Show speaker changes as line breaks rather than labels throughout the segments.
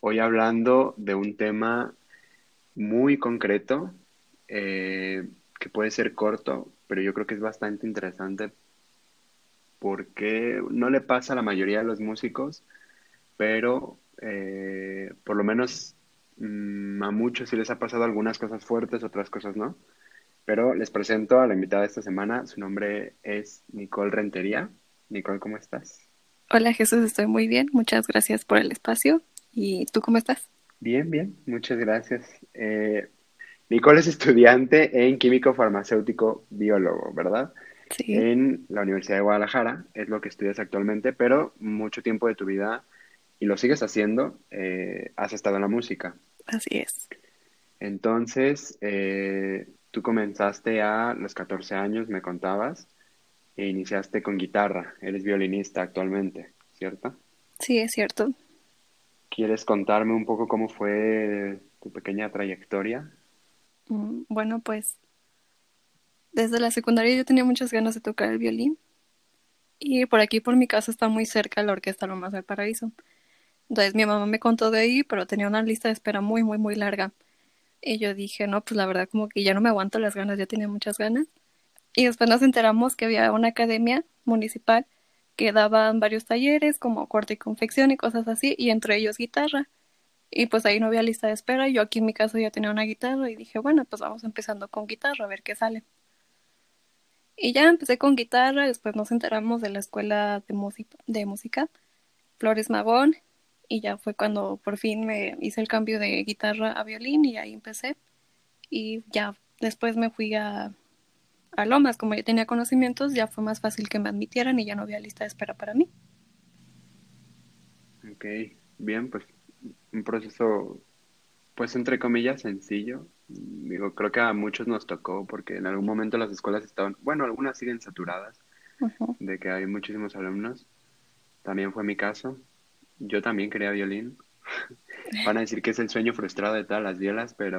Hoy hablando de un tema muy concreto, eh, que puede ser corto, pero yo creo que es bastante interesante porque no le pasa a la mayoría de los músicos, pero eh, por lo menos mm, a muchos sí les ha pasado algunas cosas fuertes, otras cosas no. Pero les presento a la invitada de esta semana. Su nombre es Nicole Rentería. Nicole, ¿cómo estás?
Hola Jesús, estoy muy bien. Muchas gracias por el espacio. ¿Y tú cómo estás?
Bien, bien. Muchas gracias. Eh, Nicole es estudiante en químico farmacéutico biólogo, ¿verdad?
Sí.
En la Universidad de Guadalajara, es lo que estudias actualmente, pero mucho tiempo de tu vida, y lo sigues haciendo, eh, has estado en la música.
Así es.
Entonces, eh, tú comenzaste a los 14 años, me contabas, e iniciaste con guitarra. Eres violinista actualmente, ¿cierto?
Sí, es cierto.
¿Quieres contarme un poco cómo fue tu pequeña trayectoria?
Mm, Bueno, pues desde la secundaria yo tenía muchas ganas de tocar el violín. Y por aquí, por mi casa, está muy cerca la Orquesta Lomas del Paraíso. Entonces mi mamá me contó de ahí, pero tenía una lista de espera muy, muy, muy larga. Y yo dije, no, pues la verdad como que ya no me aguanto las ganas, ya tenía muchas ganas. Y después nos enteramos que había una academia municipal que daban varios talleres como corte y confección y cosas así, y entre ellos guitarra. Y pues ahí no había lista de espera, yo aquí en mi casa ya tenía una guitarra y dije, bueno, pues vamos empezando con guitarra, a ver qué sale. Y ya empecé con guitarra, después nos enteramos de la escuela de, música de música, Flores Magón, y ya fue cuando por fin me hice el cambio de guitarra a violín y ahí empecé. Y ya después me fui a, a Lomas, como ya tenía conocimientos, ya fue más fácil que me admitieran y ya no había lista de espera para mí.
Ok, bien, pues un proceso, pues entre comillas, sencillo. Digo, creo que a muchos nos tocó porque en algún momento las escuelas estaban, bueno, algunas siguen saturadas de que hay muchísimos alumnos. También fue mi caso. Yo también quería violín. Van a decir que es el sueño frustrado de todas las violas, pero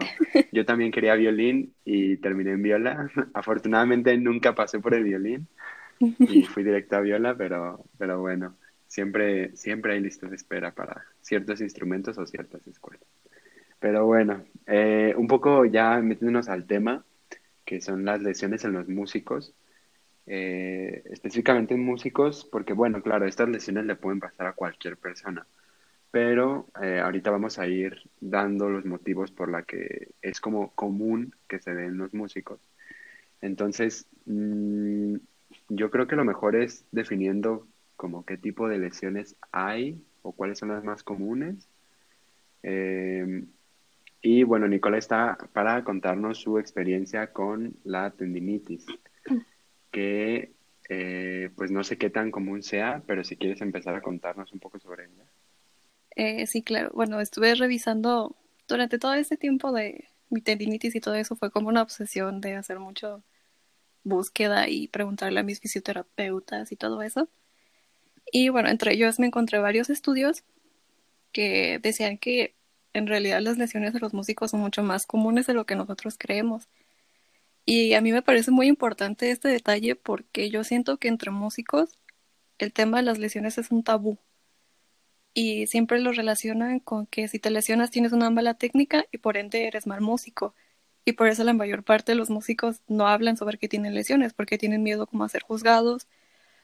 yo también quería violín y terminé en viola. Afortunadamente nunca pasé por el violín y fui directo a viola, pero, pero bueno, siempre, siempre hay listas de espera para ciertos instrumentos o ciertas escuelas. Pero bueno, eh, un poco ya metiéndonos al tema, que son las lesiones en los músicos, eh, específicamente en músicos, porque bueno, claro, estas lesiones le pueden pasar a cualquier persona, pero eh, ahorita vamos a ir dando los motivos por la que es como común que se den los músicos. Entonces, mm, yo creo que lo mejor es definiendo como qué tipo de lesiones hay o cuáles son las más comunes. Eh, y bueno, Nicola está para contarnos su experiencia con la tendinitis, que eh, pues no sé qué tan común sea, pero si quieres empezar a contarnos un poco sobre ella.
Eh, sí, claro. Bueno, estuve revisando durante todo este tiempo de mi tendinitis y todo eso, fue como una obsesión de hacer mucho búsqueda y preguntarle a mis fisioterapeutas y todo eso. Y bueno, entre ellos me encontré varios estudios que decían que en realidad las lesiones de los músicos son mucho más comunes de lo que nosotros creemos. Y a mí me parece muy importante este detalle porque yo siento que entre músicos el tema de las lesiones es un tabú. Y siempre lo relacionan con que si te lesionas tienes una mala técnica y por ende eres mal músico. Y por eso la mayor parte de los músicos no hablan sobre que tienen lesiones, porque tienen miedo como a ser juzgados,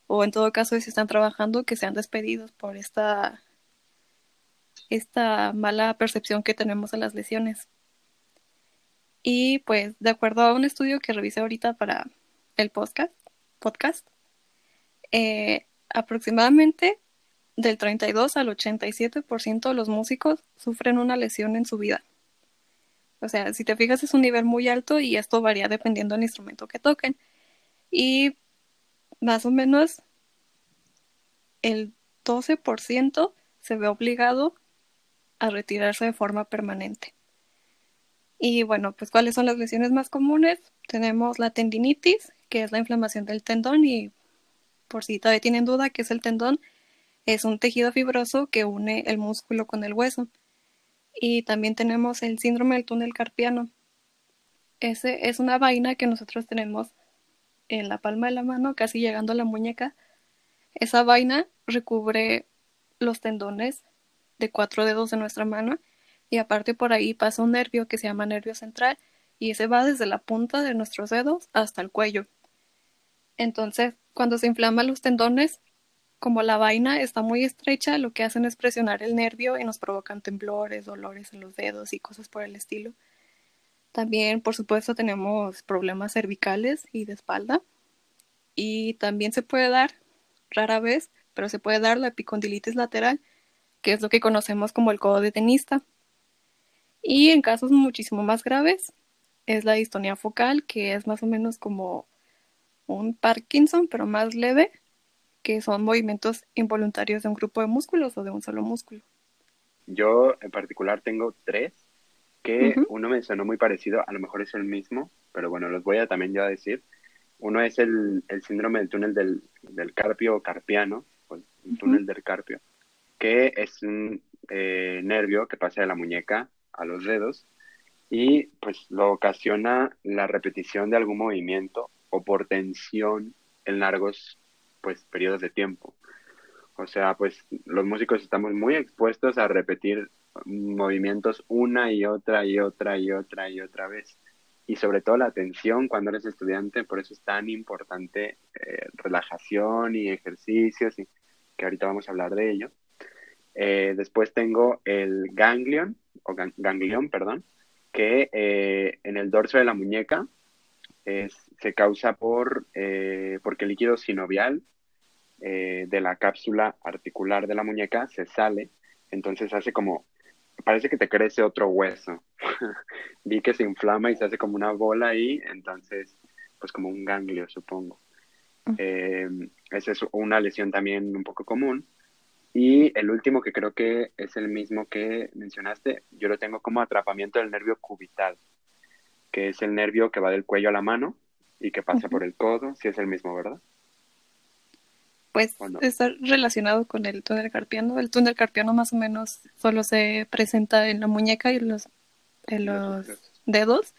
o en todo caso si están trabajando que sean despedidos por esta, esta mala percepción que tenemos de las lesiones. Y pues de acuerdo a un estudio que revisé ahorita para el podcast, podcast eh, aproximadamente del 32 al 87% de los músicos sufren una lesión en su vida. O sea, si te fijas es un nivel muy alto y esto varía dependiendo del instrumento que toquen. Y más o menos el 12% se ve obligado a retirarse de forma permanente. Y bueno, pues ¿cuáles son las lesiones más comunes? Tenemos la tendinitis, que es la inflamación del tendón y por si todavía tienen duda que es el tendón, es un tejido fibroso que une el músculo con el hueso. Y también tenemos el síndrome del túnel carpiano. Ese es una vaina que nosotros tenemos en la palma de la mano, casi llegando a la muñeca. Esa vaina recubre los tendones de cuatro dedos de nuestra mano y aparte por ahí pasa un nervio que se llama nervio central y ese va desde la punta de nuestros dedos hasta el cuello. Entonces, cuando se inflaman los tendones, como la vaina está muy estrecha, lo que hacen es presionar el nervio y nos provocan temblores, dolores en los dedos y cosas por el estilo. También, por supuesto, tenemos problemas cervicales y de espalda. Y también se puede dar, rara vez, pero se puede dar la epicondilitis lateral, que es lo que conocemos como el codo de tenista. Y en casos muchísimo más graves, es la distonía focal, que es más o menos como un Parkinson, pero más leve, que son movimientos involuntarios de un grupo de músculos o de un solo músculo.
Yo en particular tengo tres, que uno me sonó muy parecido, a lo mejor es el mismo, pero bueno, los voy a también ya decir. Uno es el, síndrome del túnel del, carpio carpiano, o el túnel del carpio, que es un eh, nervio que pasa de la muñeca a los dedos y pues lo ocasiona la repetición de algún movimiento o por tensión en largos pues periodos de tiempo. O sea, pues los músicos estamos muy expuestos a repetir movimientos una y otra y otra y otra y otra vez. Y sobre todo la atención cuando eres estudiante, por eso es tan importante eh, relajación y ejercicios, y que ahorita vamos a hablar de ello. Eh, después tengo el ganglion, o ganglión, perdón, que eh, en el dorso de la muñeca se causa por, eh, porque el líquido sinovial eh, de la cápsula articular de la muñeca se sale, entonces hace como, parece que te crece otro hueso. Vi que se inflama y se hace como una bola ahí, entonces, pues como un ganglio, supongo. Eh, esa es una lesión también un poco común. Y el último que creo que es el mismo que mencionaste, yo lo tengo como atrapamiento del nervio cubital que es el nervio que va del cuello a la mano y que pasa por el codo, si es el mismo, ¿verdad?
Pues está relacionado con el túnel carpiano. El túnel carpiano más o menos solo se presenta en la muñeca y en los, en los dedos.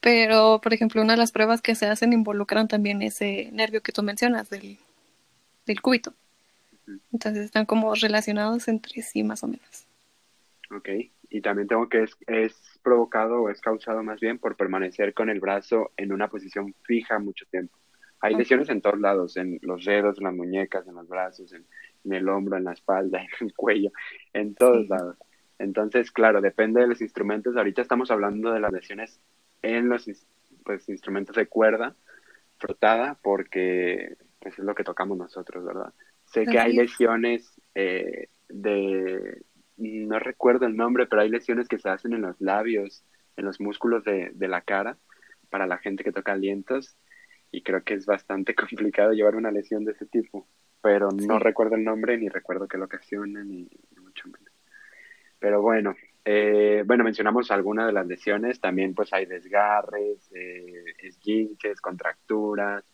Pero, por ejemplo, una de las pruebas que se hacen involucran también ese nervio que tú mencionas del, del cúbito. Entonces están como relacionados entre sí más o menos.
Ok y también tengo que es, es provocado o es causado más bien por permanecer con el brazo en una posición fija mucho tiempo. Hay lesiones en todos lados, en los dedos, en las muñecas, en los brazos, en, el hombro, en la espalda, en el cuello, en todos lados. Entonces, claro, depende de los instrumentos. Ahorita estamos hablando de las lesiones en los pues, instrumentos de cuerda frotada porque pues, es lo que tocamos nosotros, ¿verdad? Sé que hay lesiones eh, de no recuerdo el nombre, pero hay lesiones que se hacen en los labios, en los músculos de, la cara, para la gente que toca alientos, y creo que es bastante complicado llevar una lesión de ese tipo, pero no recuerdo el nombre, ni recuerdo qué lo ocasiona, ni, mucho menos. Pero bueno, eh, bueno, mencionamos algunas de las lesiones, también pues hay desgarres, eh, esguinces, contracturas,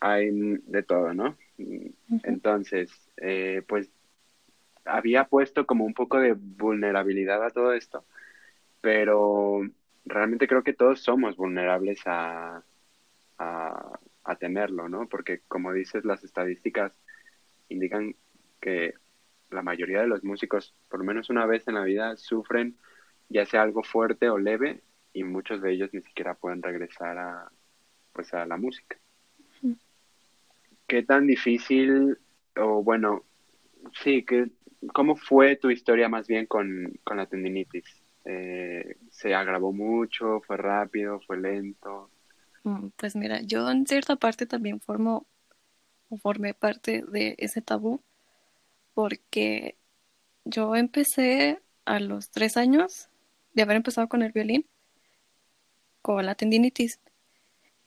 hay de todo, ¿no? Entonces, eh, pues había puesto como un poco de vulnerabilidad a todo esto, pero realmente creo que todos somos vulnerables a, a, tenerlo, ¿no? Porque como dices, las estadísticas indican que la mayoría de los músicos, por lo menos una vez en la vida, sufren ya sea algo fuerte o leve y muchos de ellos ni siquiera pueden regresar a, pues, a la música. ¿Qué tan difícil, o bueno, sí, que ¿Cómo fue tu historia más bien con, la tendinitis? Eh, ¿Se agravó mucho? ¿Fue rápido? ¿Fue lento?
Mm, pues mira, yo en cierta parte también formo o formé parte de ese tabú porque yo empecé a los tres años de haber empezado con el violín, con la tendinitis.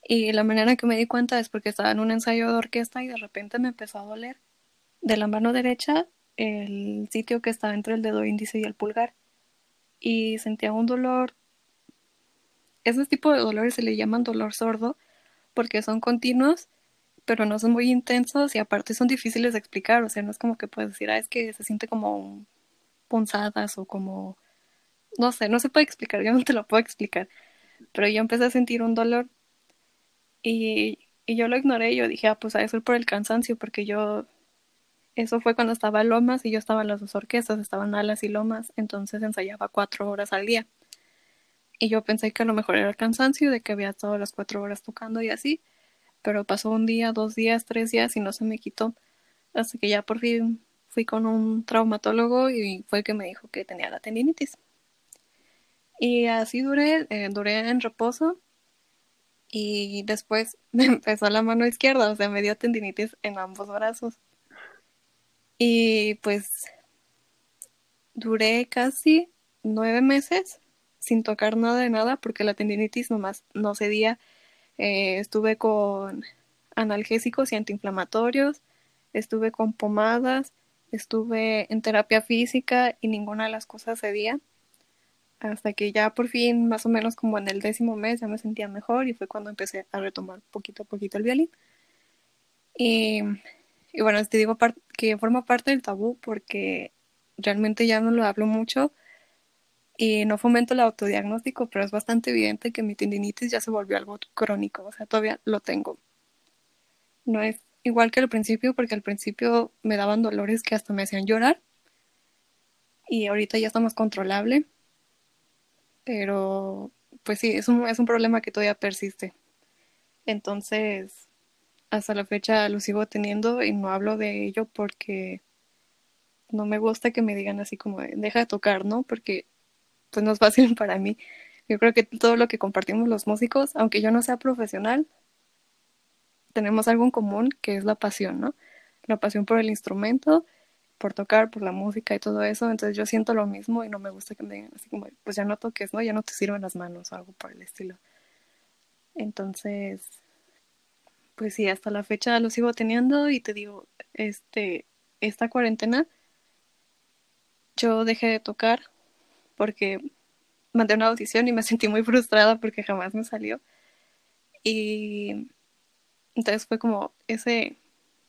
Y la manera que me di cuenta es porque estaba en un ensayo de orquesta y de repente me empezó a doler de la mano derecha el sitio que estaba entre el dedo índice y el pulgar. Y sentía un dolor. Ese tipo de dolores se le llaman dolor sordo porque son continuos, pero no son muy intensos y aparte son difíciles de explicar. O sea, no es como que puedes decir, ah, es que se siente como punzadas o como... No sé, no se puede explicar, yo no te lo puedo explicar. Pero yo empecé a sentir un dolor y, y yo lo ignoré. Yo dije, ah, pues a eso por el cansancio, porque yo eso fue cuando estaba Lomas y yo estaba en las dos orquestas, estaban Alas y Lomas, entonces ensayaba cuatro horas al día. Y yo pensé que a lo mejor era el cansancio de que había estado las cuatro horas tocando y así, pero pasó un día, dos días, tres días y no se me quitó. Hasta que ya por fin fui con un traumatólogo y fue el que me dijo que tenía la tendinitis. Y así duré, eh, duré en reposo y después me empezó la mano izquierda, o sea, me dio tendinitis en ambos brazos. Y pues duré casi nueve meses sin tocar nada de nada porque la tendinitis nomás no cedía. Eh, estuve con analgésicos y antiinflamatorios, estuve con pomadas, estuve en terapia física y ninguna de las cosas cedía. Hasta que ya por fin, más o menos como en el décimo mes, ya me sentía mejor y fue cuando empecé a retomar poquito a poquito el violín. Y y bueno, te digo que forma parte del tabú porque realmente ya no lo hablo mucho y no fomento el autodiagnóstico, pero es bastante evidente que mi tendinitis ya se volvió algo crónico, o sea, todavía lo tengo. No es igual que al principio, porque al principio me daban dolores que hasta me hacían llorar y ahorita ya está más controlable, pero pues sí, es un, es un problema que todavía persiste. Entonces, hasta la fecha lo sigo teniendo y no hablo de ello porque no me gusta que me digan así como deja de tocar, ¿no? Porque pues no es fácil para mí. Yo creo que todo lo que compartimos los músicos, aunque yo no sea profesional, tenemos algo en común que es la pasión, ¿no? La pasión por el instrumento, por tocar, por la música y todo eso. Entonces yo siento lo mismo y no me gusta que me digan así como, pues ya no toques, ¿no? Ya no te sirven las manos o algo por el estilo. Entonces, pues sí, hasta la fecha lo sigo teniendo y te digo, este, esta cuarentena yo dejé de tocar porque mandé una audición y me sentí muy frustrada porque jamás me salió. Y entonces fue como ese,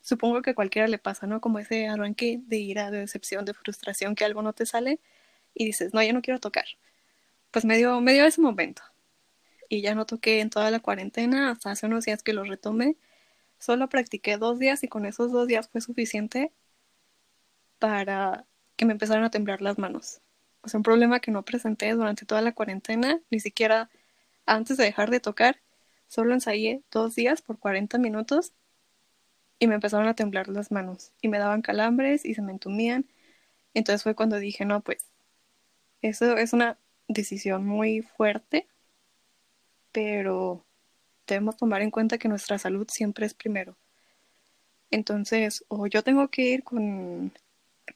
supongo que a cualquiera le pasa, ¿no? Como ese arranque de ira, de decepción, de frustración que algo no te sale y dices, no, ya no quiero tocar. Pues me dio, me dio ese momento y ya no toqué en toda la cuarentena, hasta hace unos días que lo retomé. Solo practiqué dos días y con esos dos días fue suficiente para que me empezaran a temblar las manos. O sea, un problema que no presenté durante toda la cuarentena, ni siquiera antes de dejar de tocar, solo ensayé dos días por 40 minutos y me empezaron a temblar las manos y me daban calambres y se me entumían. Entonces fue cuando dije, no, pues eso es una decisión muy fuerte pero debemos tomar en cuenta que nuestra salud siempre es primero. Entonces, o yo tengo que ir con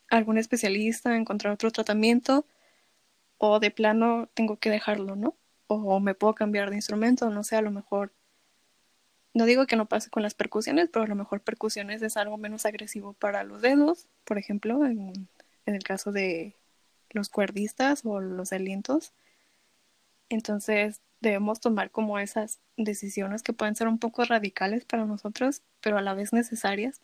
algún especialista, encontrar otro tratamiento, o de plano tengo que dejarlo, ¿no? O me puedo cambiar de instrumento, no sé, a lo mejor. No digo que no pase con las percusiones, pero a lo mejor percusiones es algo menos agresivo para los dedos, por ejemplo, en, en el caso de los cuerdistas o los alientos. Entonces, debemos tomar como esas decisiones que pueden ser un poco radicales para nosotros, pero a la vez necesarias,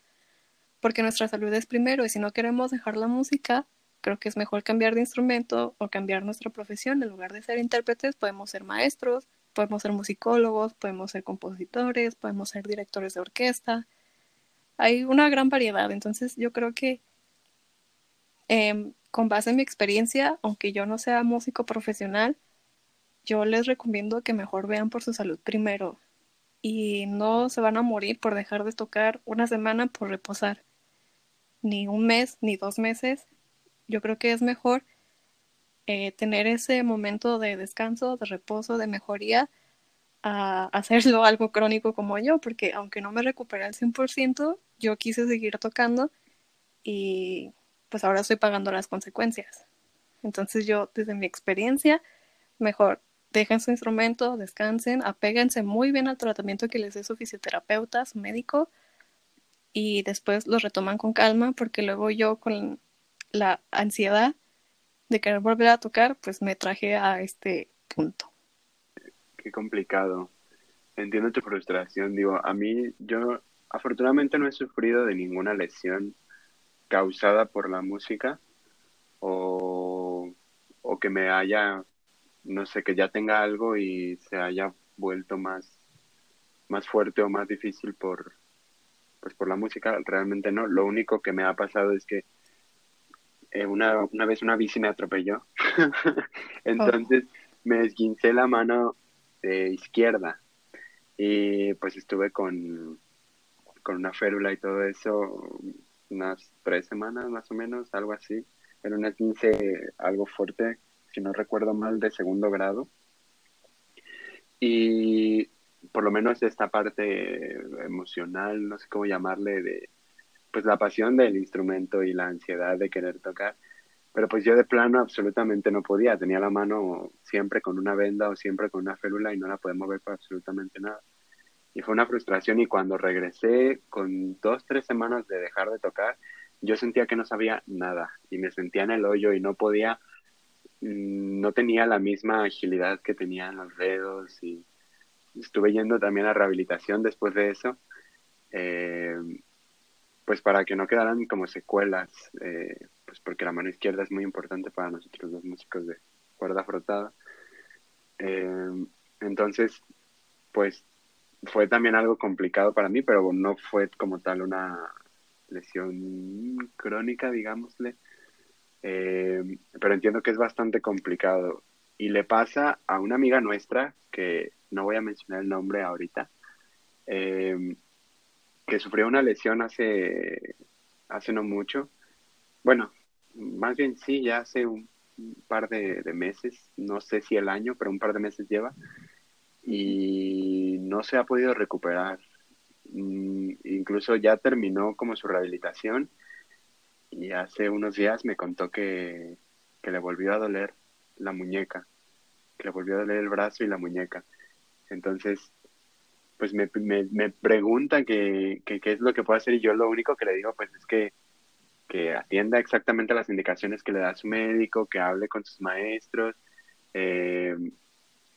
porque nuestra salud es primero y si no queremos dejar la música, creo que es mejor cambiar de instrumento o cambiar nuestra profesión. En lugar de ser intérpretes, podemos ser maestros, podemos ser musicólogos, podemos ser compositores, podemos ser directores de orquesta. Hay una gran variedad, entonces yo creo que em, con base en mi experiencia, aunque yo no sea músico profesional, yo les recomiendo que mejor vean por su salud primero y no se van a morir por dejar de tocar una semana por reposar, ni un mes, ni dos meses. Yo creo que es mejor eh, tener ese momento de descanso, de reposo, de mejoría, a hacerlo algo crónico como yo, porque aunque no me recuperé al 100%, yo quise seguir tocando y pues ahora estoy pagando las consecuencias. Entonces yo, desde mi experiencia, mejor dejen su instrumento, descansen, apéguense muy bien al tratamiento que les dé su fisioterapeuta, su médico, y después lo retoman con calma, porque luego yo con la ansiedad de querer volver a tocar, pues me traje a este punto.
Qué complicado. Entiendo tu frustración. Digo, a mí, yo afortunadamente no he sufrido de ninguna lesión causada por la música o, o que me haya, no sé, que ya tenga algo y se haya vuelto más, más fuerte o más difícil por, pues por la música, realmente no. Lo único que me ha pasado es que eh, una, una vez una bici me atropelló. Entonces me esguincé la mano de izquierda y pues estuve con, con una férula y todo eso unas tres semanas más o menos, algo así. Era un esguince algo fuerte, si no recuerdo mal, de segundo grado. Y por lo menos esta parte emocional, no sé cómo llamarle, de pues la pasión del instrumento y la ansiedad de querer tocar. Pero pues yo de plano absolutamente no podía, tenía la mano siempre con una venda o siempre con una férula y no la podía mover para absolutamente nada. Y fue una frustración y cuando regresé con dos, tres semanas de dejar de tocar, yo sentía que no sabía nada y me sentía en el hoyo y no podía, mm, no tenía la misma agilidad que tenía en los dedos y estuve yendo también a rehabilitación después de eso, eh, pues para que no quedaran como secuelas, eh, pues porque la mano izquierda es muy importante para nosotros los músicos de cuerda frotada. Eh, entonces, pues fue también algo complicado para mí, pero no fue como tal una lesión crónica, digámosle. pero entiendo que es bastante complicado. Y le pasa a una amiga nuestra que no voy a mencionar el nombre ahorita, eh, que sufrió una lesión hace, hace no mucho. Bueno, más bien sí, ya hace un, par de, meses, no sé si el año, pero un par de meses lleva, y no se ha podido recuperar. Mm, incluso ya terminó como su rehabilitación y hace unos días me contó que, que le volvió a doler la muñeca, que le volvió a doler el brazo y la muñeca. Entonces, pues me, me, me preguntan qué es lo que puedo hacer y yo lo único que le digo pues es que, que atienda exactamente las indicaciones que le da su médico, que hable con sus maestros eh,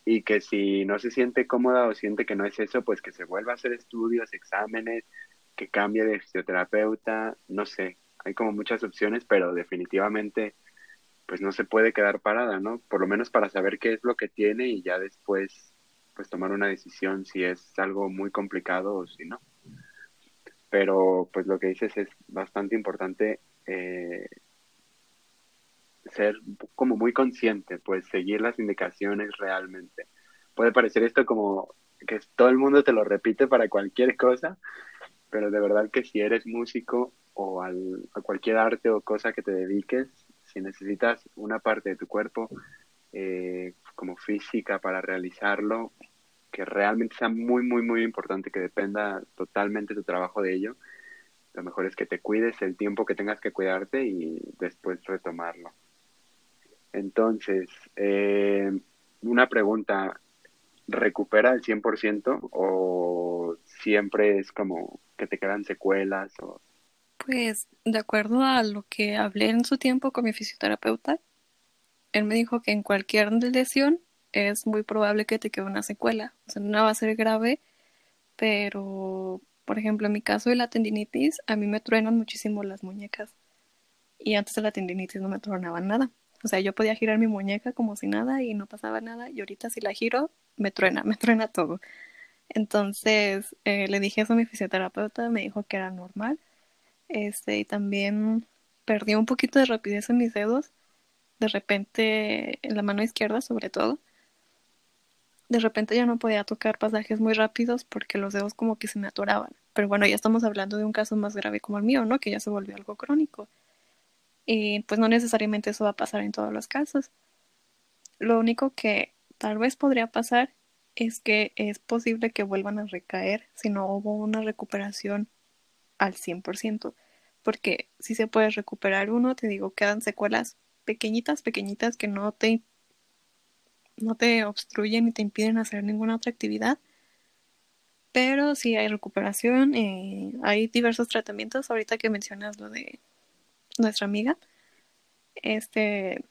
y que si no se siente cómoda o siente que no es eso, pues que se vuelva a hacer estudios, exámenes, que cambie de fisioterapeuta, no sé, hay como muchas opciones, pero definitivamente pues no se puede quedar parada, ¿no? Por lo menos para saber qué es lo que tiene y ya después pues tomar una decisión si es algo muy complicado o si no. Pero pues lo que dices es bastante importante eh, ser como muy consciente, pues seguir las indicaciones realmente. Puede parecer esto como que todo el mundo te lo repite para cualquier cosa, pero de verdad que si eres músico o al, a cualquier arte o cosa que te dediques, si necesitas una parte de tu cuerpo eh, como física para realizarlo, que realmente sea muy, muy, muy importante, que dependa totalmente tu trabajo de ello, lo mejor es que te cuides el tiempo que tengas que cuidarte y después retomarlo. Entonces, eh, una pregunta, ¿recupera el 100% o siempre es como que te quedan secuelas? O...
Pues de acuerdo a lo que hablé en su tiempo con mi fisioterapeuta, él me dijo que en cualquier lesión es muy probable que te quede una secuela. O sea, no va a ser grave, pero, por ejemplo, en mi caso de la tendinitis, a mí me truenan muchísimo las muñecas. Y antes de la tendinitis no me tronaban nada. O sea, yo podía girar mi muñeca como si nada y no pasaba nada. Y ahorita si la giro, me truena, me truena todo. Entonces eh, le dije eso a mi fisioterapeuta, me dijo que era normal. Este, y también perdí un poquito de rapidez en mis dedos de repente en la mano izquierda sobre todo. De repente ya no podía tocar pasajes muy rápidos porque los dedos como que se me atoraban. Pero bueno, ya estamos hablando de un caso más grave como el mío, ¿no? Que ya se volvió algo crónico. Y pues no necesariamente eso va a pasar en todos los casos. Lo único que tal vez podría pasar es que es posible que vuelvan a recaer si no hubo una recuperación al 100%. Porque si se puede recuperar uno, te digo, quedan secuelas pequeñitas, pequeñitas que no te, no te obstruyen ni te impiden hacer ninguna otra actividad. Pero sí hay recuperación, eh, hay diversos tratamientos. Ahorita que mencionas lo de nuestra amiga, este,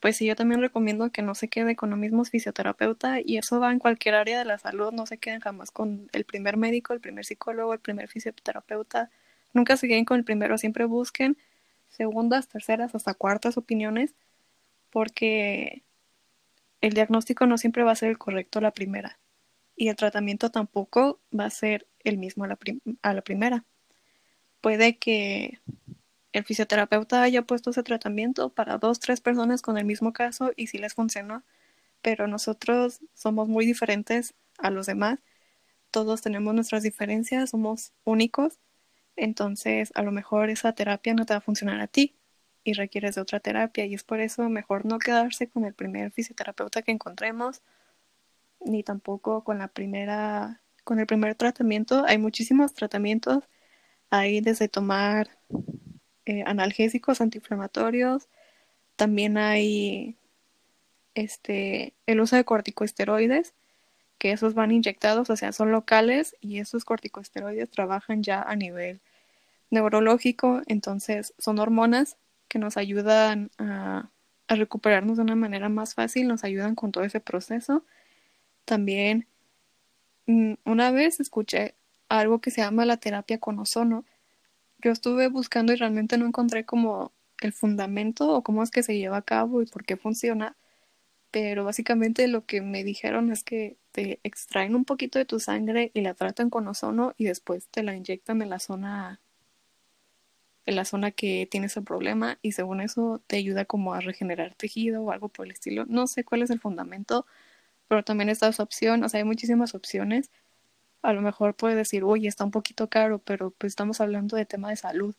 pues sí, yo también recomiendo que no se quede con lo mismo fisioterapeuta y eso va en cualquier área de la salud, no se queden jamás con el primer médico, el primer psicólogo, el primer fisioterapeuta, nunca se queden con el primero, siempre busquen segundas, terceras, hasta cuartas opiniones, porque el diagnóstico no siempre va a ser el correcto a la primera y el tratamiento tampoco va a ser el mismo a la, a la primera. Puede que el fisioterapeuta haya puesto ese tratamiento para dos, tres personas con el mismo caso y si les funcionó, pero nosotros somos muy diferentes a los demás, todos tenemos nuestras diferencias, somos únicos, entonces a lo mejor esa terapia no te va a funcionar a ti y requieres de otra terapia y es por eso mejor no quedarse con el primer fisioterapeuta que encontremos ni tampoco con la primera con el primer tratamiento. Hay muchísimos tratamientos hay desde tomar eh, analgésicos antiinflamatorios, también hay este, el uso de corticosteroides, que esos van inyectados, o sea, son locales y esos corticosteroides trabajan ya a nivel neurológico, entonces son hormonas que nos ayudan a, a recuperarnos de una manera más fácil, nos ayudan con todo ese proceso. También mm, una vez escuché algo que se llama la terapia con ozono, yo estuve buscando y realmente no encontré como el fundamento o cómo es que se lleva a cabo y por qué funciona, pero básicamente lo que me dijeron es que te extraen un poquito de tu sangre y la tratan con ozono y después te la inyectan en la zona en la zona que tienes el problema y según eso te ayuda como a regenerar tejido o algo por el estilo. No sé cuál es el fundamento, pero también está esa opción, o sea, hay muchísimas opciones a lo mejor puede decir, uy, está un poquito caro, pero pues estamos hablando de tema de salud.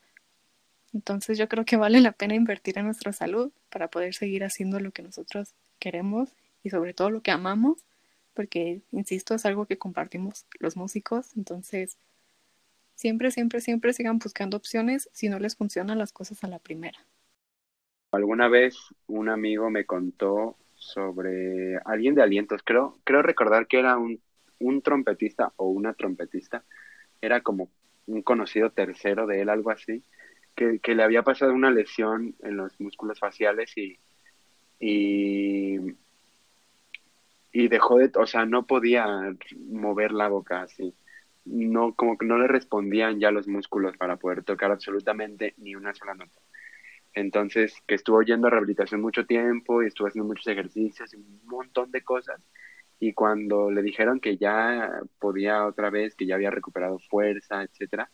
Entonces yo creo que vale la pena invertir en nuestra salud para poder seguir haciendo lo que nosotros queremos y sobre todo lo que amamos, porque, insisto, es algo que compartimos los músicos. Entonces, siempre, siempre, siempre sigan buscando opciones si no les funcionan las cosas a la primera.
Alguna vez un amigo me contó sobre alguien de alientos, creo, creo recordar que era un un trompetista o una trompetista, era como un conocido tercero de él, algo así, que, le había pasado una lesión en los músculos faciales y, y, dejó de, o sea, no podía mover la boca así. No, como que no le respondían ya los músculos para poder tocar absolutamente ni una sola nota. Entonces, que estuvo yendo a rehabilitación mucho tiempo y estuvo haciendo muchos ejercicios y un montón de cosas y cuando le dijeron que ya podía otra vez, que ya había recuperado fuerza, etcétera,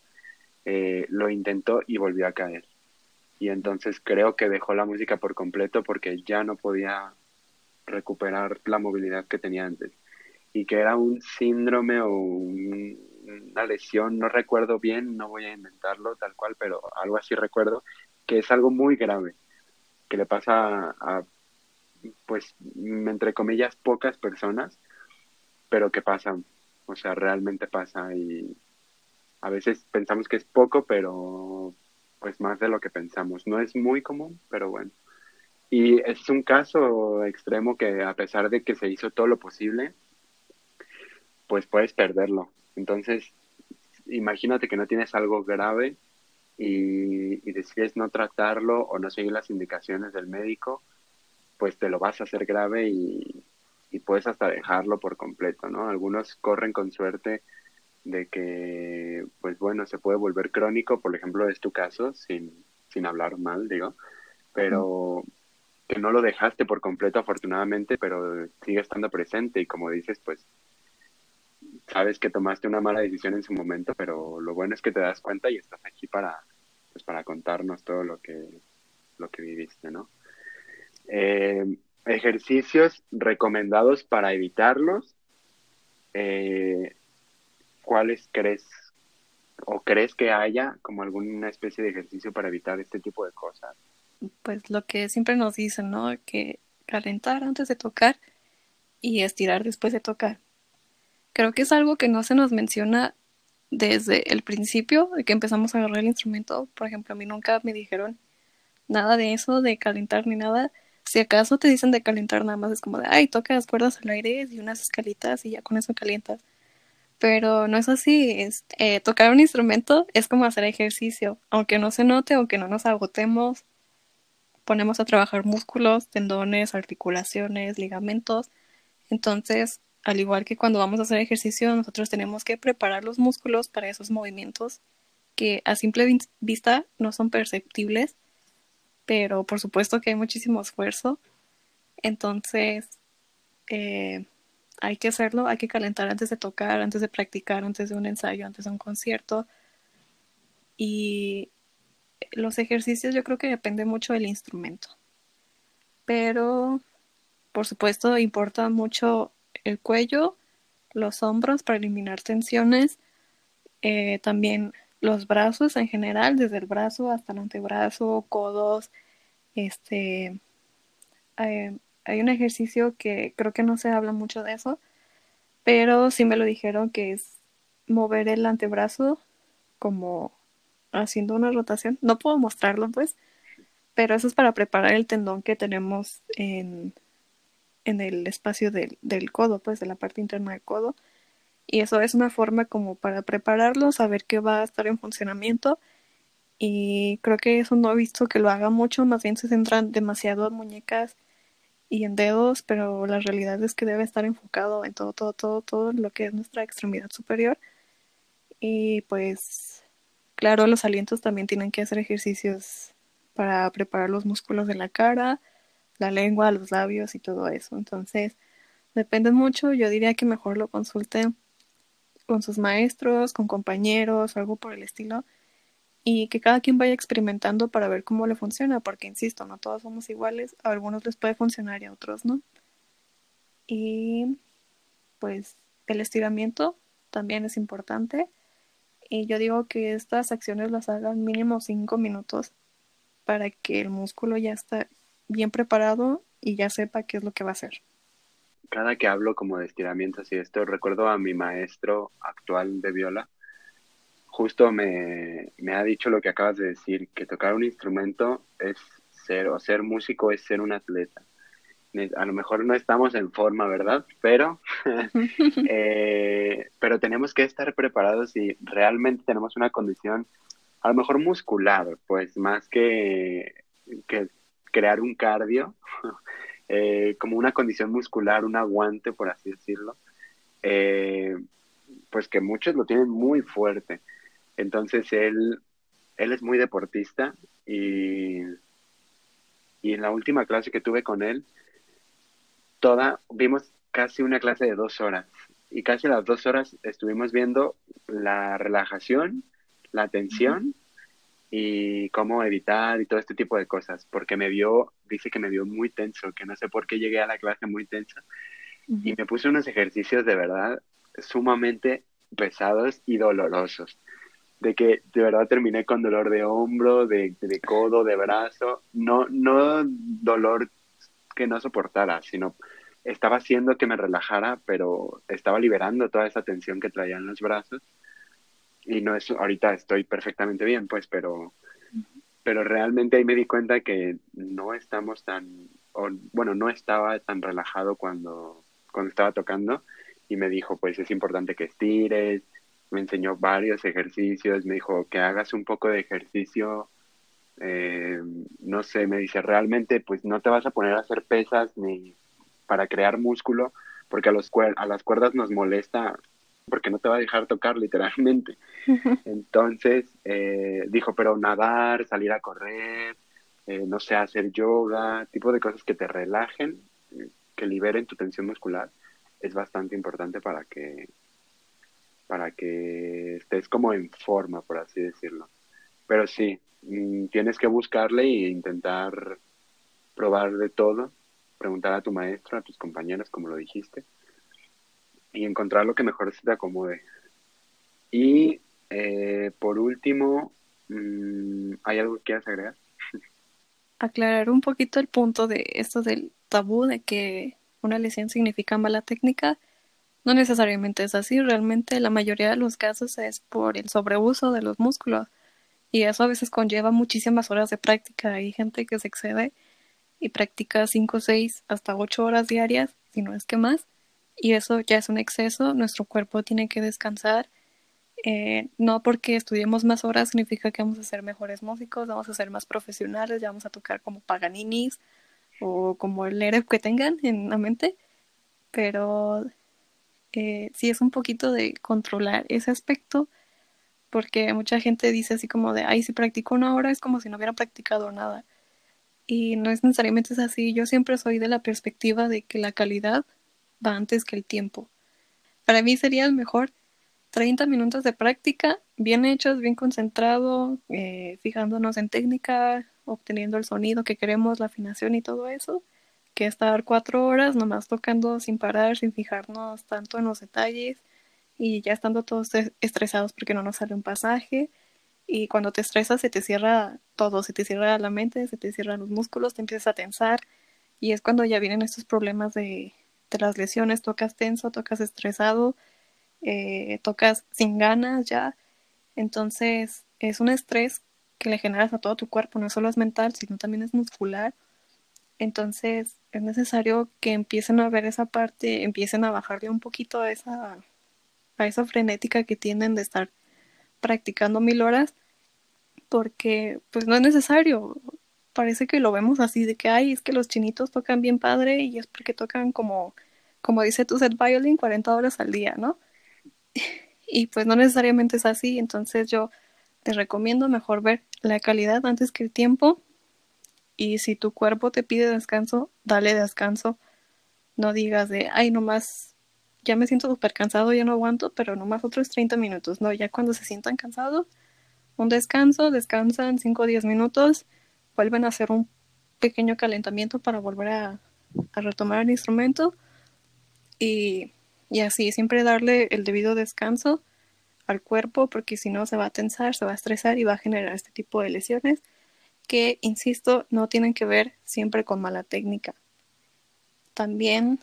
eh, lo intentó y volvió a caer. Y entonces creo que dejó la música por completo porque ya no podía recuperar la movilidad que tenía antes. Y que era un síndrome o una lesión, no recuerdo bien, no voy a inventarlo tal cual, pero algo así recuerdo, que es algo muy grave, que le pasa a pues, entre comillas, pocas personas, pero que pasan, o sea, realmente pasa y a veces pensamos que es poco, pero pues más de lo que pensamos. No es muy común, pero bueno. Y es un caso extremo que a pesar de que se hizo todo lo posible, pues puedes perderlo. Entonces, imagínate que no tienes algo grave y, decides no tratarlo o no seguir las indicaciones del médico pues te lo vas a hacer grave y, puedes hasta dejarlo por completo, ¿no? Algunos corren con suerte de que, pues bueno, se puede volver crónico, por ejemplo, es tu caso, sin, sin hablar mal, digo, pero que no lo dejaste por completo, afortunadamente, pero sigue estando presente y como dices, pues sabes que tomaste una mala decisión en su momento, pero lo bueno es que te das cuenta y estás aquí para, pues, para contarnos todo lo que, lo que viviste, ¿no? Eh, ejercicios recomendados para evitarlos. Eh, ¿Cuáles crees o crees que haya como alguna especie de ejercicio para evitar este tipo de cosas?
Pues lo que siempre nos dicen, ¿no? Que calentar antes de tocar y estirar después de tocar. Creo que es algo que no se nos menciona desde el principio de que empezamos a agarrar el instrumento. Por ejemplo, a mí nunca me dijeron nada de eso, de calentar ni nada. Si acaso te dicen de calentar nada más, es como de, ay, toca las cuerdas al aire y unas escalitas y ya con eso calientas. Pero no es así. Es, eh, tocar un instrumento es como hacer ejercicio. Aunque no se note, aunque no nos agotemos, ponemos a trabajar músculos, tendones, articulaciones, ligamentos. Entonces, al igual que cuando vamos a hacer ejercicio, nosotros tenemos que preparar los músculos para esos movimientos que a simple vista no son perceptibles, pero por supuesto que hay muchísimo esfuerzo. Entonces, eh, hay que hacerlo, hay que calentar antes de tocar, antes de practicar, antes de un ensayo, antes de un concierto. Y los ejercicios yo creo que depende mucho del instrumento. Pero, por supuesto, importa mucho el cuello, los hombros para eliminar tensiones, eh, también los brazos en general, desde el brazo hasta el antebrazo, codos, este, hay un ejercicio que creo que no se habla mucho de eso, pero sí me lo dijeron que es mover el antebrazo como haciendo una rotación. No puedo mostrarlo pues, pero eso es para preparar el tendón que tenemos en, en el espacio del, del codo, pues de la parte interna del codo. Y eso es una forma como para prepararlo, saber que va a estar en funcionamiento. Y creo que eso no he visto que lo haga mucho, más bien se centran demasiado en muñecas y en dedos, pero la realidad es que debe estar enfocado en todo, todo, todo, todo lo que es nuestra extremidad superior. Y pues, claro, los alientos también tienen que hacer ejercicios para preparar los músculos de la cara, la lengua, los labios y todo eso. Entonces, depende mucho. Yo diría que mejor lo consulten con sus maestros, con compañeros algo por el estilo. Y que cada quien vaya experimentando para ver cómo le funciona, porque insisto, no todos somos iguales, a algunos les puede funcionar y a otros no. Y pues el estiramiento también es importante. Y yo digo que estas acciones las hagan mínimo cinco minutos para que el músculo ya está bien preparado y ya sepa qué es lo que va a hacer
cada que hablo como de estiramientos y esto, recuerdo a mi maestro actual de viola, justo me, ha dicho lo que acabas de decir, que tocar un instrumento es ser, o ser músico es ser un atleta. A lo mejor no estamos en forma, ¿verdad? Pero, eh, pero tenemos que estar preparados y realmente tenemos una condición, a lo mejor muscular, pues más que, que crear un cardio, eh, como una condición muscular, un aguante, por así decirlo, eh, pues que muchos lo tienen muy fuerte. Entonces él, él es muy deportista y, y en la última clase que tuve con él, toda, vimos casi una clase de dos horas. Y casi las dos horas estuvimos viendo la relajación, la tensión y cómo evitar y todo este tipo de cosas, porque me vio, dice que me vio muy tenso, que no sé por qué llegué a la clase muy tensa, y me puse unos ejercicios de verdad sumamente pesados y dolorosos, de que de verdad terminé con dolor de hombro, de, de codo, de brazo, no, no dolor que no soportara, sino estaba haciendo que me relajara, pero estaba liberando toda esa tensión que traía en los brazos. Y no es, ahorita estoy perfectamente bien, pues, pero, pero realmente ahí me di cuenta que no estamos tan, o, bueno, no estaba tan relajado cuando, cuando estaba tocando. Y me dijo, pues es importante que estires, me enseñó varios ejercicios, me dijo que hagas un poco de ejercicio, eh, no sé, me dice, realmente pues no te vas a poner a hacer pesas ni para crear músculo, porque a, los, a las cuerdas nos molesta porque no te va a dejar tocar literalmente. Entonces eh, dijo, pero nadar, salir a correr, eh, no sé, hacer yoga, tipo de cosas que te relajen, que liberen tu tensión muscular, es bastante importante para que para que estés como en forma, por así decirlo. Pero sí, mm, tienes que buscarle e intentar probar de todo, preguntar a tu maestro, a tus compañeros, como lo dijiste, y encontrar lo que mejor se te acomode. Y eh, por último, mm, ¿hay algo que quieras agregar?
Aclarar un poquito el punto de esto del tabú de que una lesión significa mala técnica. No necesariamente es así, realmente la mayoría de los casos es por el sobreuso de los músculos y eso a veces conlleva muchísimas horas de práctica. Hay gente que se excede y practica 5, 6, hasta 8 horas diarias, si no es que más, y eso ya es un exceso, nuestro cuerpo tiene que descansar Eh, no porque estudiemos más horas significa que vamos a ser mejores músicos, vamos a ser más profesionales, ya vamos a tocar como Paganinis o como el Ereb que tengan en la mente, pero eh, sí es un poquito de controlar ese aspecto, porque mucha gente dice así como de, ay, si practico una hora es como si no hubiera practicado nada. Y no es necesariamente es así. Yo siempre soy de la perspectiva de que la calidad va antes que el tiempo. Para mí sería el mejor 30 minutos de práctica, bien hechos, bien concentrado, eh, fijándonos en técnica, obteniendo el sonido que queremos, la afinación y todo eso, que estar cuatro horas nomás tocando sin parar, sin fijarnos tanto en los detalles y ya estando todos estresados porque no nos sale un pasaje. Y cuando te estresas se te cierra todo, se te cierra la mente, se te cierran los músculos, te empiezas a tensar y es cuando ya vienen estos problemas de, de las lesiones, tocas tenso, tocas estresado, eh, tocas sin ganas ya. Entonces es un estrés que le generas a todo tu cuerpo, no solo es mental, sino también es muscular. Entonces es necesario que empiecen a ver esa parte, empiecen a bajarle un poquito esa, esa frenética que tienen de estar practicando mil horas, porque pues no es necesario. Parece que lo vemos así, de que, ay, es que los chinitos tocan bien padre y es porque tocan como, como dice tu set violin, 40 horas al día, ¿no? y pues no necesariamente es así, entonces yo te recomiendo mejor ver la calidad antes que el tiempo. Y si tu cuerpo te pide descanso, dale descanso. No digas de, ay, nomás, ya me siento súper cansado, ya no aguanto, pero nomás otros 30 minutos. No, ya cuando se sientan cansados, un descanso, descansan 5 o 10 minutos, vuelven a hacer un pequeño calentamiento para volver a, a retomar el instrumento. Y, y así, siempre darle el debido descanso al cuerpo porque si no se va a tensar, se va a estresar y va a generar este tipo de lesiones que, insisto, no tienen que ver siempre con mala técnica. También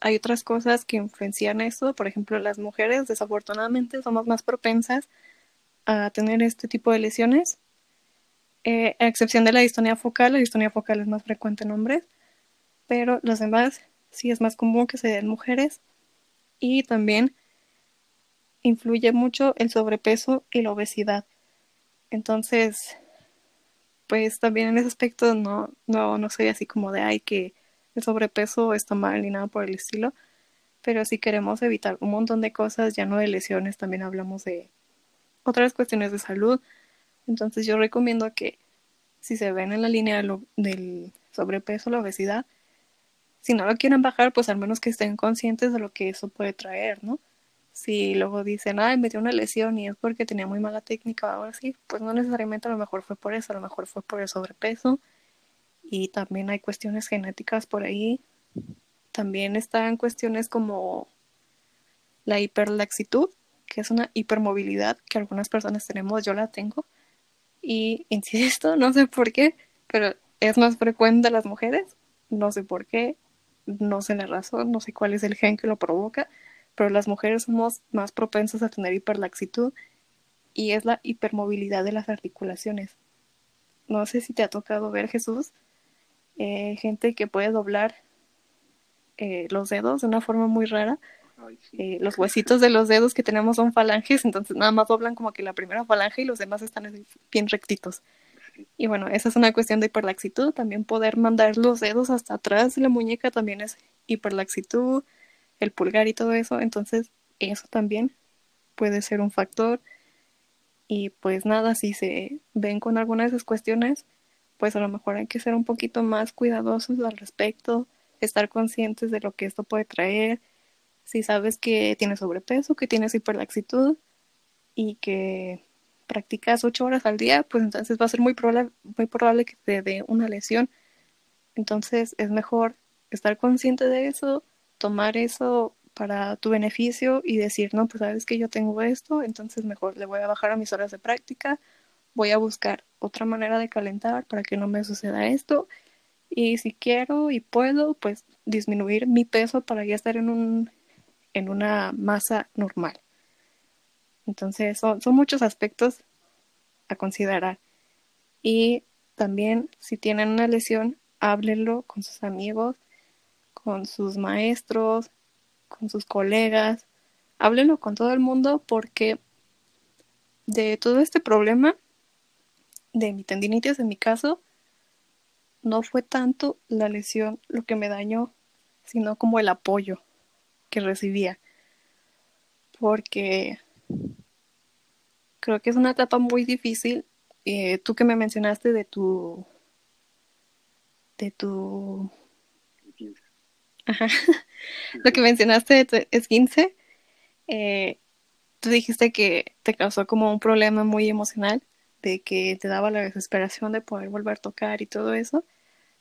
hay otras cosas que influencian eso, por ejemplo, las mujeres desafortunadamente somos más propensas a tener este tipo de lesiones, eh, a excepción de la distonía focal, la distonía focal es más frecuente en hombres, pero los demás sí es más común que se den mujeres. Y también influye mucho el sobrepeso y la obesidad. Entonces, pues también en ese aspecto no, no, no soy así como de, ay, que el sobrepeso está mal ni nada por el estilo, pero si queremos evitar un montón de cosas, ya no de lesiones, también hablamos de otras cuestiones de salud. Entonces yo recomiendo que si se ven en la línea del sobrepeso, la obesidad, si no lo quieren bajar, pues al menos que estén conscientes de lo que eso puede traer, ¿no? si luego dicen, ay, me dio una lesión y es porque tenía muy mala técnica o algo así, pues no necesariamente a lo mejor fue por eso, a lo mejor fue por el sobrepeso y también hay cuestiones genéticas por ahí. También están cuestiones como la hiperlaxitud, que es una hipermovilidad que algunas personas tenemos, yo la tengo. Y insisto, no sé por qué, pero es más frecuente en las mujeres, no sé por qué, no sé la razón, no sé cuál es el gen que lo provoca, pero las mujeres somos más propensas a tener hiperlaxitud y es la hipermovilidad de las articulaciones. No sé si te ha tocado ver, Jesús, eh, gente que puede doblar eh, los dedos de una forma muy rara. Eh, los huesitos de los dedos que tenemos son falanges, entonces nada más doblan como que la primera falange y los demás están bien rectitos. Y bueno, esa es una cuestión de hiperlaxitud. También poder mandar los dedos hasta atrás de la muñeca también es hiperlaxitud el pulgar y todo eso, entonces eso también puede ser un factor. Y pues nada, si se ven con alguna de esas cuestiones, pues a lo mejor hay que ser un poquito más cuidadosos al respecto, estar conscientes de lo que esto puede traer. Si sabes que tienes sobrepeso, que tienes hiperlaxitud y que practicas ocho horas al día, pues entonces va a ser muy probable, muy probable que te dé una lesión. Entonces es mejor estar consciente de eso, tomar eso para tu beneficio y decir, no, pues sabes que yo tengo esto, entonces mejor le voy a bajar a mis horas de práctica, voy a buscar otra manera de calentar para que no me suceda esto y si quiero y puedo, pues disminuir mi peso para ya estar en un en una masa normal. Entonces son, son muchos aspectos a considerar. Y también si tienen una lesión, háblenlo con sus amigos, con sus maestros, con sus colegas, háblenlo con todo el mundo porque de todo este problema de mi tendinitis en mi caso, no fue tanto la lesión lo que me dañó, sino como el apoyo que recibía. Porque creo que es una etapa muy difícil. Eh, tú que me mencionaste de tu... de tu... Ajá. lo que mencionaste de tu esguince, eh, tú dijiste que te causó como un problema muy emocional de que te daba la desesperación de poder volver a tocar y todo eso.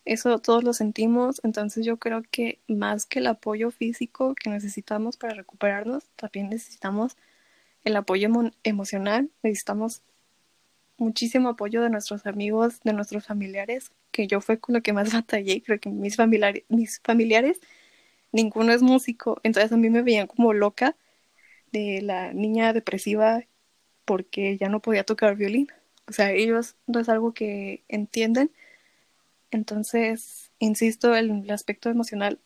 Eso todos lo sentimos, entonces yo creo que más que el apoyo físico que necesitamos para recuperarnos, también necesitamos el apoyo emocional, necesitamos muchísimo apoyo de nuestros amigos, de nuestros familiares, que yo fue con lo que más batallé, creo que mis familiares, mis familiares, ninguno es músico, entonces a mí me veían como loca de la niña depresiva porque ya no podía tocar violín. O sea, ellos no es algo que entienden. Entonces, insisto, el, el aspecto emocional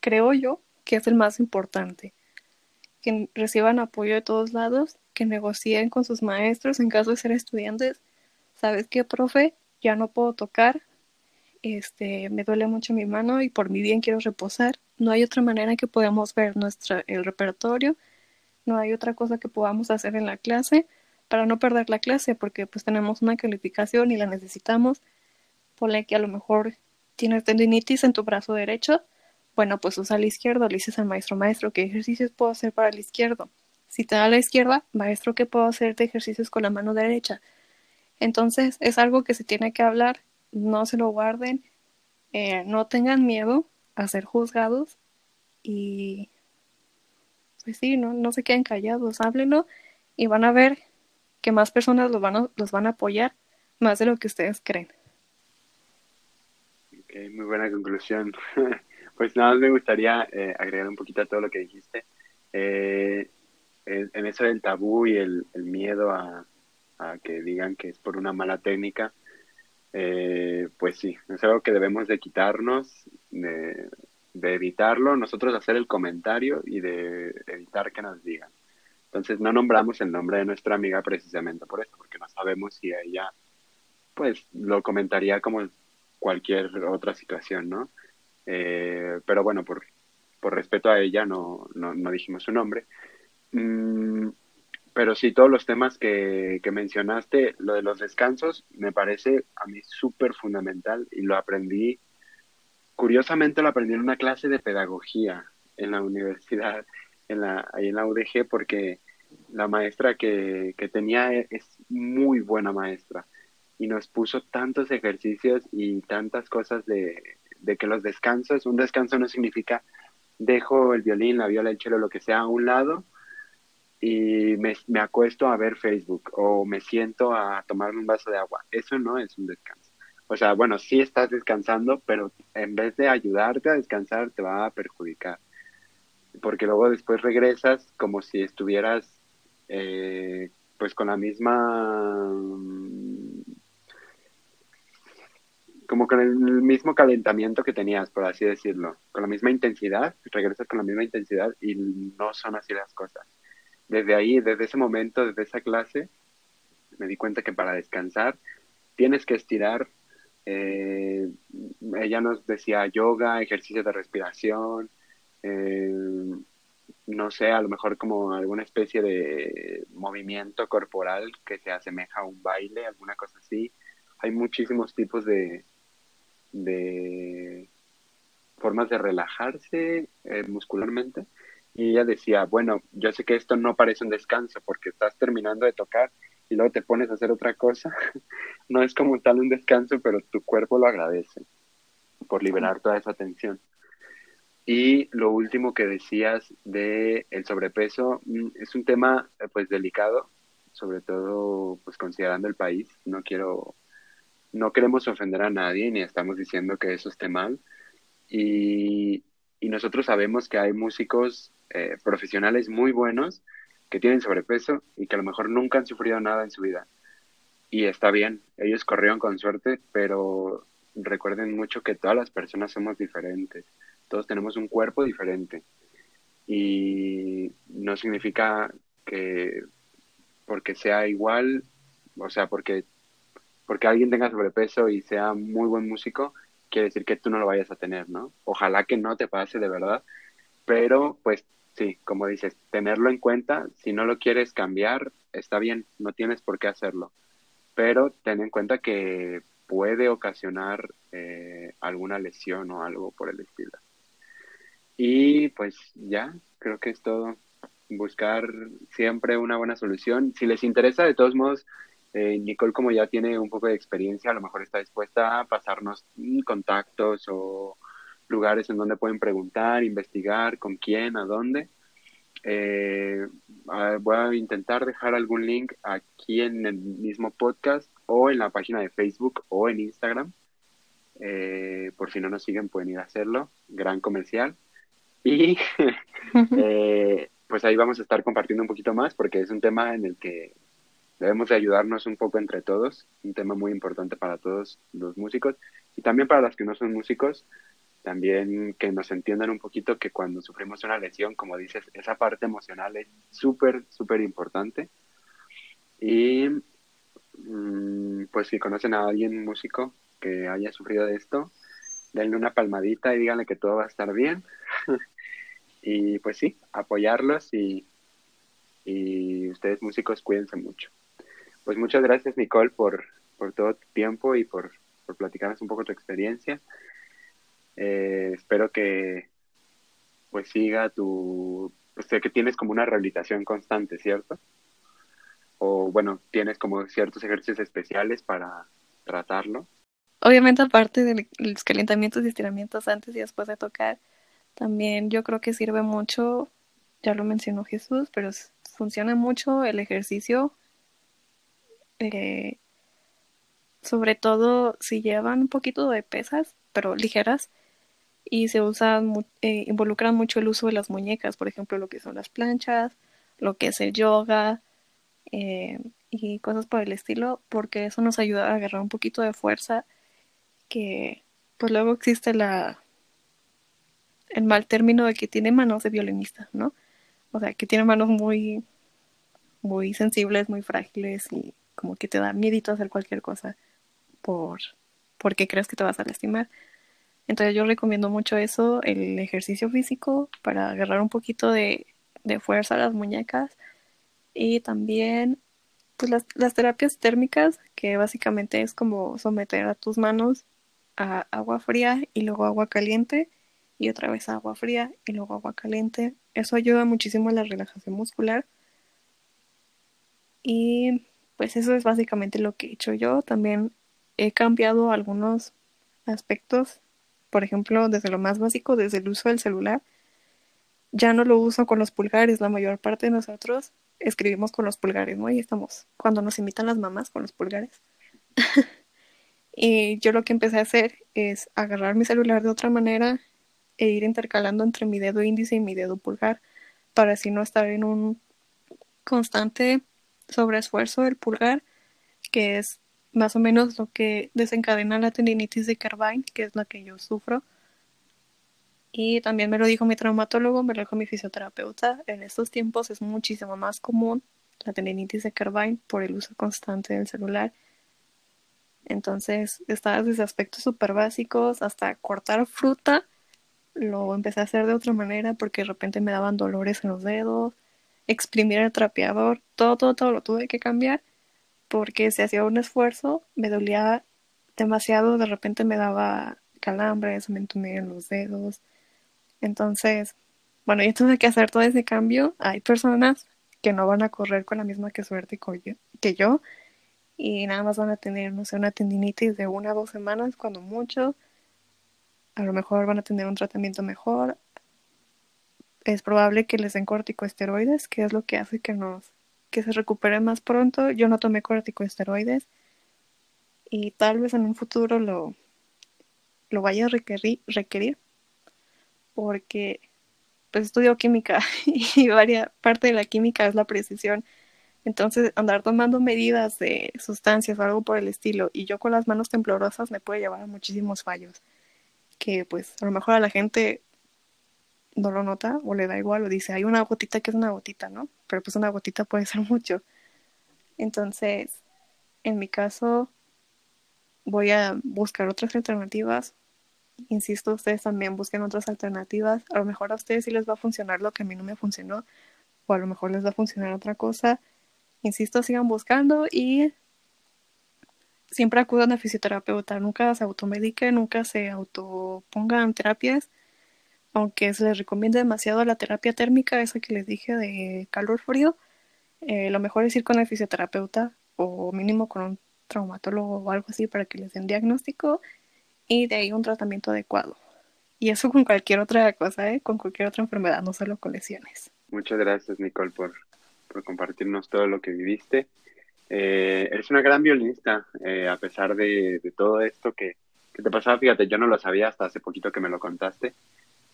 creo yo que es el más importante. Que reciban apoyo de todos lados, que negocien con sus maestros en caso de ser estudiantes. ¿Sabes qué, profe? Ya no puedo tocar. Este, me duele mucho mi mano y por mi bien quiero reposar. No hay otra manera que podamos ver nuestra, el repertorio. No hay otra cosa que podamos hacer en la clase para no perder la clase, porque pues tenemos una calificación y la necesitamos. Ponle que a lo mejor tienes tendinitis en tu brazo derecho, bueno, pues usa el izquierdo, le dices al maestro, maestro, ¿qué ejercicios puedo hacer para el izquierdo? Si te da la izquierda, maestro, ¿qué puedo hacer de ejercicios con la mano derecha? Entonces, es algo que se tiene que hablar, no se lo guarden, eh, no tengan miedo a ser juzgados y pues sí, no, no se queden callados, háblenlo y van a ver que más personas los van a, los van a apoyar más de lo que ustedes creen.
Ok, muy buena conclusión. pues nada más me gustaría eh, agregar un poquito a todo lo que dijiste. Eh, en, eso del tabú y el, miedo a, que digan que es por una mala técnica, eh, pues sí, es algo que debemos de quitarnos, de, de evitarlo, nosotros hacer el comentario y de evitar que nos digan. Entonces no nombramos el nombre de nuestra amiga precisamente por eso, porque no sabemos si ella pues lo comentaría como cualquier otra situación, ¿no? Eh, pero bueno, por, por respeto a ella no, no, no dijimos su nombre. Mm, pero sí, todos los temas que, que mencionaste, lo de los descansos, me parece a mí súper fundamental y lo aprendí, curiosamente lo aprendí en una clase de pedagogía en la universidad, en la, ahí en la UDG, porque la maestra que, tenía es muy buena maestra y nos puso tantos ejercicios y tantas cosas de, que los descansos, un descanso no significa dejo el violín, la viola, el cello, lo que sea a un lado y me, me acuesto a ver Facebook o me siento a tomarme un vaso de agua. Eso no es un descanso. O sea, bueno, sí estás descansando, pero en vez de ayudarte a descansar, te va a perjudicar. Porque luego después regresas como si estuvieras eh, pues con la misma como con el mismo calentamiento que tenías, por así decirlo, con la misma intensidad, regresas con la misma intensidad y no son así las cosas. Desde ahí, desde ese momento, desde esa clase, me di cuenta que para descansar tienes que estirar. Eh, ella nos decía yoga, ejercicio de respiración, eh, no sé, a lo mejor como alguna especie de movimiento corporal que se asemeja a un baile, alguna cosa así. Hay muchísimos tipos de, de formas de relajarse eh, muscularmente. Y ella decía, bueno, yo sé que esto no parece un descanso porque estás terminando de tocar y luego te pones a hacer otra cosa. no es como tal un descanso, pero tu cuerpo lo agradece por liberar toda esa tensión. Y lo último que decías de el sobrepeso mm, es un tema eh, pues delicado, sobre todo pues considerando el país. No quiero, no queremos ofender a nadie ni estamos diciendo que eso esté mal. Y, nosotros sabemos que hay músicos eh, profesionales muy buenos que tienen sobrepeso y que a lo mejor nunca han sufrido nada en su vida. Y está bien, ellos corrieron con suerte, pero recuerden mucho que todas las personas somos diferentes todos tenemos un cuerpo diferente y no significa que porque sea igual, o sea, porque, porque alguien tenga sobrepeso y sea muy buen músico, quiere decir que tú no lo vayas a tener, ¿no? Ojalá que no te pase de verdad, pero pues sí, como dices, tenerlo en cuenta, si no lo quieres cambiar, está bien, no tienes por qué hacerlo, pero ten en cuenta que puede ocasionar eh, alguna lesión o algo por el estilo. Y pues ya, creo que es todo. Buscar siempre una buena solución. Si les interesa, de todos modos, eh, Nicole, como ya tiene un poco de experiencia, a lo mejor está dispuesta a pasarnos contactos o lugares en donde pueden preguntar, investigar, con quién, a dónde. Eh, voy a intentar dejar algún link aquí en el mismo podcast o en la página de Facebook o en Instagram. Eh, por si no nos siguen, pueden ir a hacerlo. Gran comercial. Y eh, pues ahí vamos a estar compartiendo un poquito más porque es un tema en el que debemos de ayudarnos un poco entre todos, un tema muy importante para todos los músicos y también para los que no son músicos, también que nos entiendan un poquito que cuando sufrimos una lesión, como dices, esa parte emocional es súper, súper importante. Y mm, pues si conocen a alguien músico que haya sufrido de esto, denle una palmadita y díganle que todo va a estar bien. y pues sí, apoyarlos y, y ustedes músicos cuídense mucho. Pues muchas gracias Nicole por, por todo tu tiempo y por, por platicarnos un poco tu experiencia. Eh, espero que pues siga tu, pues que tienes como una rehabilitación constante, ¿cierto? O bueno, tienes como ciertos ejercicios especiales para tratarlo.
Obviamente aparte de los calentamientos y estiramientos antes y después de tocar, también yo creo que sirve mucho, ya lo mencionó Jesús, pero funciona mucho el ejercicio, eh, sobre todo si llevan un poquito de pesas, pero ligeras, y se usan, eh, involucran mucho el uso de las muñecas, por ejemplo, lo que son las planchas, lo que es el yoga eh, y cosas por el estilo, porque eso nos ayuda a agarrar un poquito de fuerza que pues luego existe la el mal término de que tiene manos de violinista, ¿no? O sea, que tiene manos muy, muy sensibles, muy frágiles y como que te da miedito hacer cualquier cosa por, porque crees que te vas a lastimar. Entonces yo recomiendo mucho eso, el ejercicio físico para agarrar un poquito de, de fuerza a las muñecas y también pues las, las terapias térmicas que básicamente es como someter a tus manos a agua fría y luego agua caliente y otra vez agua fría y luego agua caliente. Eso ayuda muchísimo a la relajación muscular. Y pues eso es básicamente lo que he hecho yo. También he cambiado algunos aspectos, por ejemplo, desde lo más básico, desde el uso del celular. Ya no lo uso con los pulgares, la mayor parte de nosotros escribimos con los pulgares, ¿no? Y estamos, cuando nos invitan las mamás con los pulgares. y yo lo que empecé a hacer es agarrar mi celular de otra manera e ir intercalando entre mi dedo índice y mi dedo pulgar para así no estar en un constante sobreesfuerzo del pulgar, que es más o menos lo que desencadena la tendinitis de Carvine, que es la que yo sufro. Y también me lo dijo mi traumatólogo, me lo dijo mi fisioterapeuta. En estos tiempos es muchísimo más común la tendinitis de Carvine por el uso constante del celular. Entonces, estaba desde aspectos súper básicos hasta cortar fruta lo empecé a hacer de otra manera porque de repente me daban dolores en los dedos, exprimir el trapeador, todo, todo, todo lo tuve que cambiar porque si hacía un esfuerzo me dolía demasiado, de repente me daba calambres, me en los dedos. Entonces, bueno, yo tuve que hacer todo ese cambio. Hay personas que no van a correr con la misma que suerte que yo y nada más van a tener, no sé, una tendinitis de una o dos semanas, cuando mucho a lo mejor van a tener un tratamiento mejor. Es probable que les den corticosteroides, que es lo que hace que nos que se recupere más pronto. Yo no tomé corticosteroides y tal vez en un futuro lo lo vaya a requerir, requerir porque pues estudio química y varia parte de la química es la precisión. Entonces, andar tomando medidas de sustancias o algo por el estilo y yo con las manos temblorosas me puede llevar a muchísimos fallos que pues a lo mejor a la gente no lo nota o le da igual o dice, hay una gotita que es una gotita, ¿no? Pero pues una gotita puede ser mucho. Entonces, en mi caso, voy a buscar otras alternativas. Insisto, ustedes también busquen otras alternativas. A lo mejor a ustedes sí les va a funcionar lo que a mí no me funcionó, o a lo mejor les va a funcionar otra cosa. Insisto, sigan buscando y siempre acudan a fisioterapeuta. Nunca se automediquen, nunca se autopongan terapias. Aunque se les recomiende demasiado la terapia térmica, esa que les dije de calor frío, eh, lo mejor es ir con el fisioterapeuta o mínimo con un traumatólogo o algo así para que les den diagnóstico y de ahí un tratamiento adecuado. Y eso con cualquier otra cosa, ¿eh? con cualquier otra enfermedad, no solo con lesiones.
Muchas gracias, Nicole, por, por compartirnos todo lo que viviste. Eh, eres una gran violinista, eh, a pesar de, todo esto que, te pasaba. Fíjate, yo no lo sabía hasta hace poquito que me lo contaste.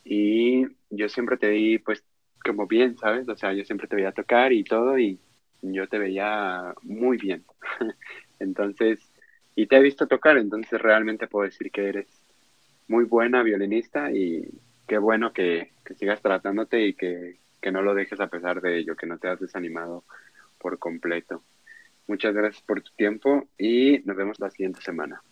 Y yo siempre te di, pues, como bien, ¿sabes? O sea, yo siempre te veía tocar y todo, y yo te veía muy bien. entonces, y te he visto tocar, entonces realmente puedo decir que eres muy buena violinista y qué bueno que, que sigas tratándote y que, que no lo dejes a pesar de ello, que no te has desanimado por completo. Muchas gracias por tu tiempo y nos vemos la siguiente semana.